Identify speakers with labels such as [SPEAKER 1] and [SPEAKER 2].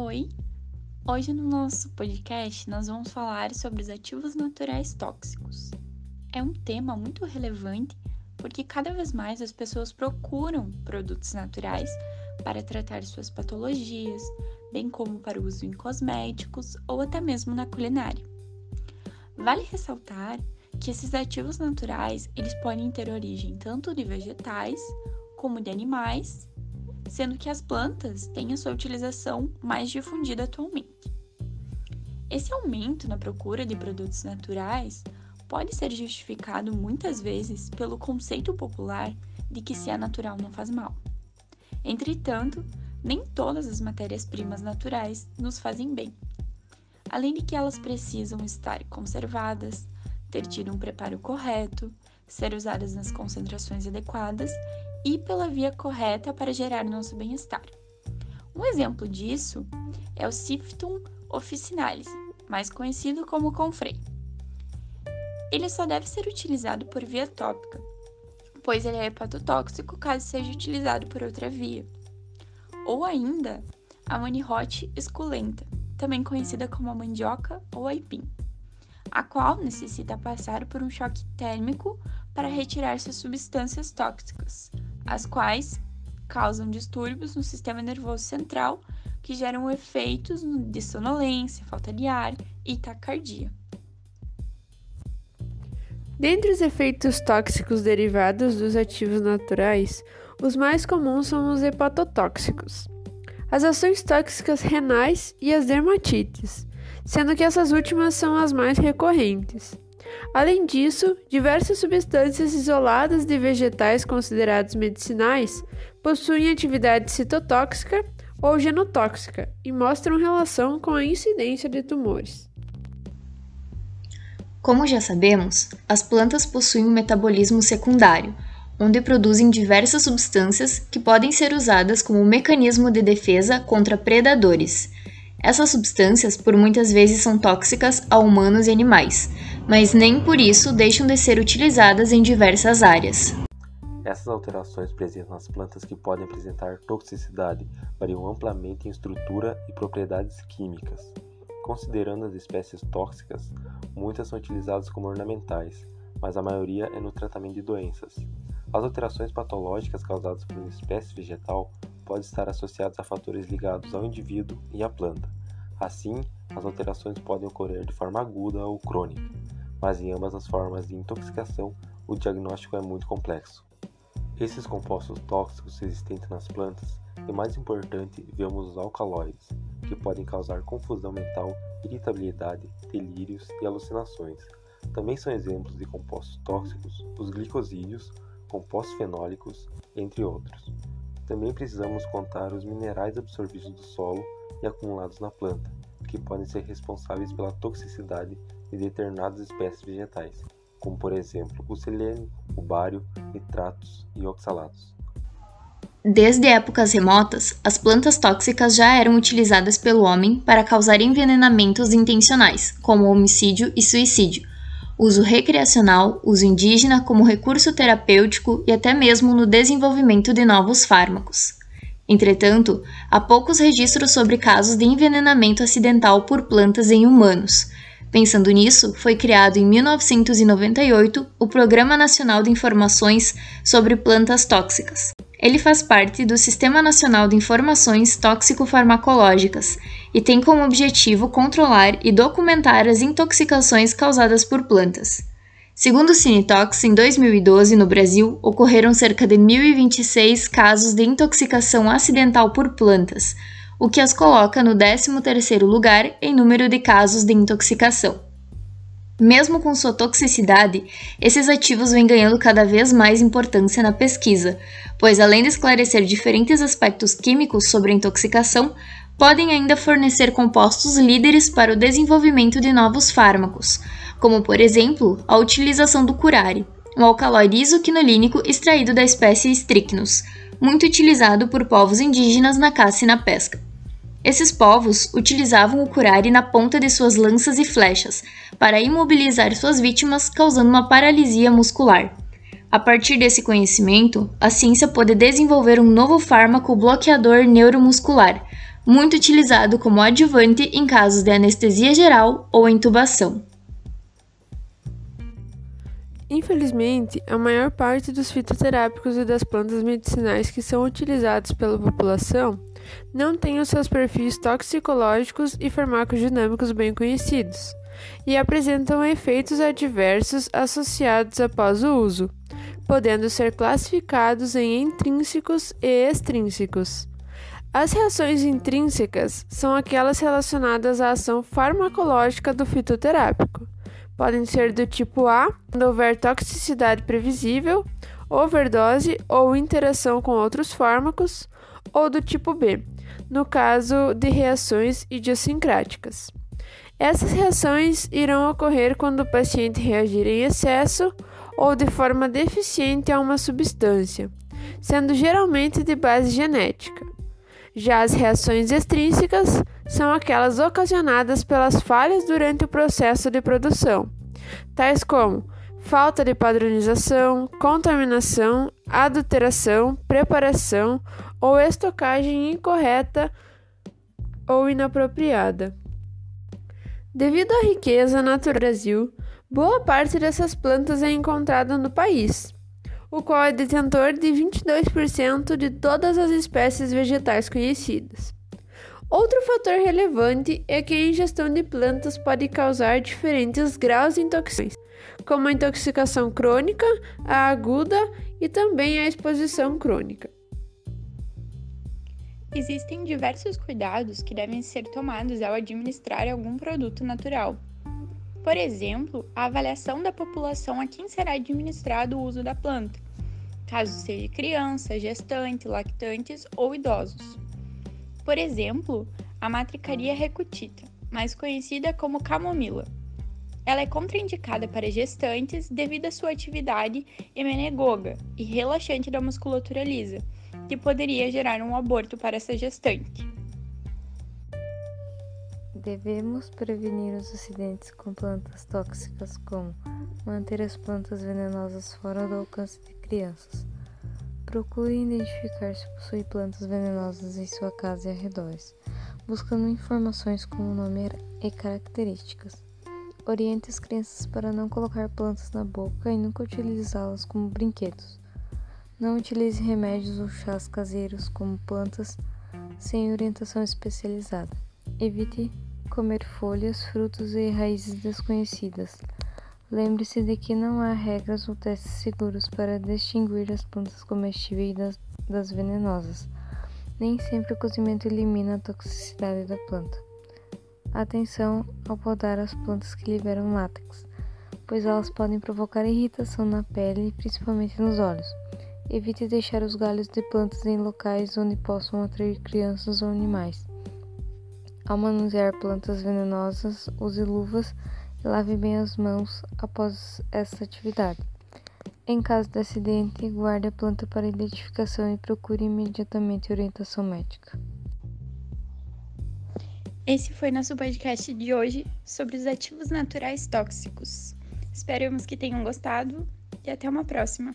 [SPEAKER 1] Oi! Hoje no nosso podcast nós vamos falar sobre os ativos naturais tóxicos. É um tema muito relevante porque cada vez mais as pessoas procuram produtos naturais para tratar suas patologias, bem como para uso em cosméticos ou até mesmo na culinária. Vale ressaltar que esses ativos naturais, eles podem ter origem tanto de vegetais como de animais, sendo que as plantas têm a sua utilização mais difundida atualmente. Esse aumento na procura de produtos naturais pode ser justificado muitas vezes pelo conceito popular de que se é natural não faz mal. Entretanto, nem todas as matérias-primas naturais nos fazem bem. Além de que elas precisam estar conservadas, ter tido um preparo correto, ser usadas nas concentrações adequadas e pela via correta para gerar nosso bem-estar. Um exemplo disso é o Sifton officinalis, mais conhecido como confrei. Ele só deve ser utilizado por via tópica, pois ele é hepatotóxico caso seja utilizado por outra via. Ou ainda, a manirrote esculenta, também conhecida como a mandioca ou aipim a qual necessita passar por um choque térmico para retirar suas substâncias tóxicas, as quais causam distúrbios no sistema nervoso central que geram efeitos de sonolência, falta de ar e taquicardia.
[SPEAKER 2] Dentre os efeitos tóxicos derivados dos ativos naturais, os mais comuns são os hepatotóxicos, as ações tóxicas renais e as dermatites sendo que essas últimas são as mais recorrentes. Além disso, diversas substâncias isoladas de vegetais considerados medicinais possuem atividade citotóxica ou genotóxica e mostram relação com a incidência de tumores.
[SPEAKER 3] Como já sabemos, as plantas possuem um metabolismo secundário, onde produzem diversas substâncias que podem ser usadas como mecanismo de defesa contra predadores essas substâncias por muitas vezes são tóxicas a humanos e animais, mas nem por isso deixam de ser utilizadas em diversas áreas.
[SPEAKER 4] Essas alterações presentes nas plantas que podem apresentar toxicidade variam amplamente em estrutura e propriedades químicas. Considerando as espécies tóxicas, muitas são utilizadas como ornamentais, mas a maioria é no tratamento de doenças. As alterações patológicas causadas por uma espécie vegetal podem estar associadas a fatores ligados ao indivíduo e à planta. Assim, as alterações podem ocorrer de forma aguda ou crônica, mas em ambas as formas de intoxicação, o diagnóstico é muito complexo. Esses compostos tóxicos existentes nas plantas, e mais importante, vemos os alcaloides, que podem causar confusão mental, irritabilidade, delírios e alucinações. Também são exemplos de compostos tóxicos os glicosídeos, compostos fenólicos, entre outros. Também precisamos contar os minerais absorvidos do solo e acumulados na planta, que podem ser responsáveis pela toxicidade de determinadas espécies vegetais, como por exemplo o selênio, o bário, nitratos e oxalatos.
[SPEAKER 3] Desde épocas remotas, as plantas tóxicas já eram utilizadas pelo homem para causar envenenamentos intencionais, como homicídio e suicídio, uso recreacional, uso indígena como recurso terapêutico e até mesmo no desenvolvimento de novos fármacos. Entretanto, há poucos registros sobre casos de envenenamento acidental por plantas em humanos. Pensando nisso, foi criado em 1998 o Programa Nacional de Informações sobre Plantas Tóxicas. Ele faz parte do Sistema Nacional de Informações Tóxico-Farmacológicas e tem como objetivo controlar e documentar as intoxicações causadas por plantas. Segundo o Cinetox, em 2012, no Brasil, ocorreram cerca de 1.026 casos de intoxicação acidental por plantas, o que as coloca no 13º lugar em número de casos de intoxicação. Mesmo com sua toxicidade, esses ativos vêm ganhando cada vez mais importância na pesquisa, pois além de esclarecer diferentes aspectos químicos sobre a intoxicação, podem ainda fornecer compostos líderes para o desenvolvimento de novos fármacos, como por exemplo a utilização do curare, um alcaloide isoquinolínico extraído da espécie Strychnus, muito utilizado por povos indígenas na caça e na pesca. Esses povos utilizavam o curare na ponta de suas lanças e flechas para imobilizar suas vítimas, causando uma paralisia muscular. A partir desse conhecimento, a ciência pôde desenvolver um novo fármaco bloqueador neuromuscular, muito utilizado como adjuvante em casos de anestesia geral ou intubação.
[SPEAKER 2] Infelizmente, a maior parte dos fitoterápicos e das plantas medicinais que são utilizados pela população não têm os seus perfis toxicológicos e farmacodinâmicos bem conhecidos e apresentam efeitos adversos associados após o uso, podendo ser classificados em intrínsecos e extrínsecos. As reações intrínsecas são aquelas relacionadas à ação farmacológica do fitoterápico podem ser do tipo A, quando houver toxicidade previsível, overdose ou interação com outros fármacos, ou do tipo B, no caso de reações idiosincráticas. Essas reações irão ocorrer quando o paciente reagir em excesso ou de forma deficiente a uma substância, sendo geralmente de base genética. Já as reações extrínsecas são aquelas ocasionadas pelas falhas durante o processo de produção, tais como falta de padronização, contaminação, adulteração, preparação ou estocagem incorreta ou inapropriada. Devido à riqueza natural do Brasil, boa parte dessas plantas é encontrada no país o qual é detentor de 22% de todas as espécies vegetais conhecidas. Outro fator relevante é que a ingestão de plantas pode causar diferentes graus de intoxicações, como a intoxicação crônica, a aguda e também a exposição crônica.
[SPEAKER 1] Existem diversos cuidados que devem ser tomados ao administrar algum produto natural. Por exemplo, a avaliação da população a quem será administrado o uso da planta, caso seja criança, gestante, lactantes ou idosos. Por exemplo, a matricaria recutita, mais conhecida como camomila. Ela é contraindicada para gestantes devido à sua atividade emenegoga e relaxante da musculatura lisa, que poderia gerar um aborto para essa gestante.
[SPEAKER 5] Devemos prevenir os acidentes com plantas tóxicas, como manter as plantas venenosas fora do alcance de crianças. Procure identificar se possui plantas venenosas em sua casa e arredores, buscando informações como nome e características. Oriente as crianças para não colocar plantas na boca e nunca utilizá-las como brinquedos. Não utilize remédios ou chás caseiros como plantas sem orientação especializada. Evite comer folhas, frutos e raízes desconhecidas. Lembre-se de que não há regras ou testes seguros para distinguir as plantas comestíveis das, das venenosas. Nem sempre o cozimento elimina a toxicidade da planta. Atenção ao podar as plantas que liberam látex, pois elas podem provocar irritação na pele, principalmente nos olhos. Evite deixar os galhos de plantas em locais onde possam atrair crianças ou animais. Ao manusear plantas venenosas, use luvas e lave bem as mãos após essa atividade. Em caso de acidente, guarde a planta para identificação e procure imediatamente orientação médica.
[SPEAKER 1] Esse foi nosso podcast de hoje sobre os ativos naturais tóxicos. Esperamos que tenham gostado e até uma próxima.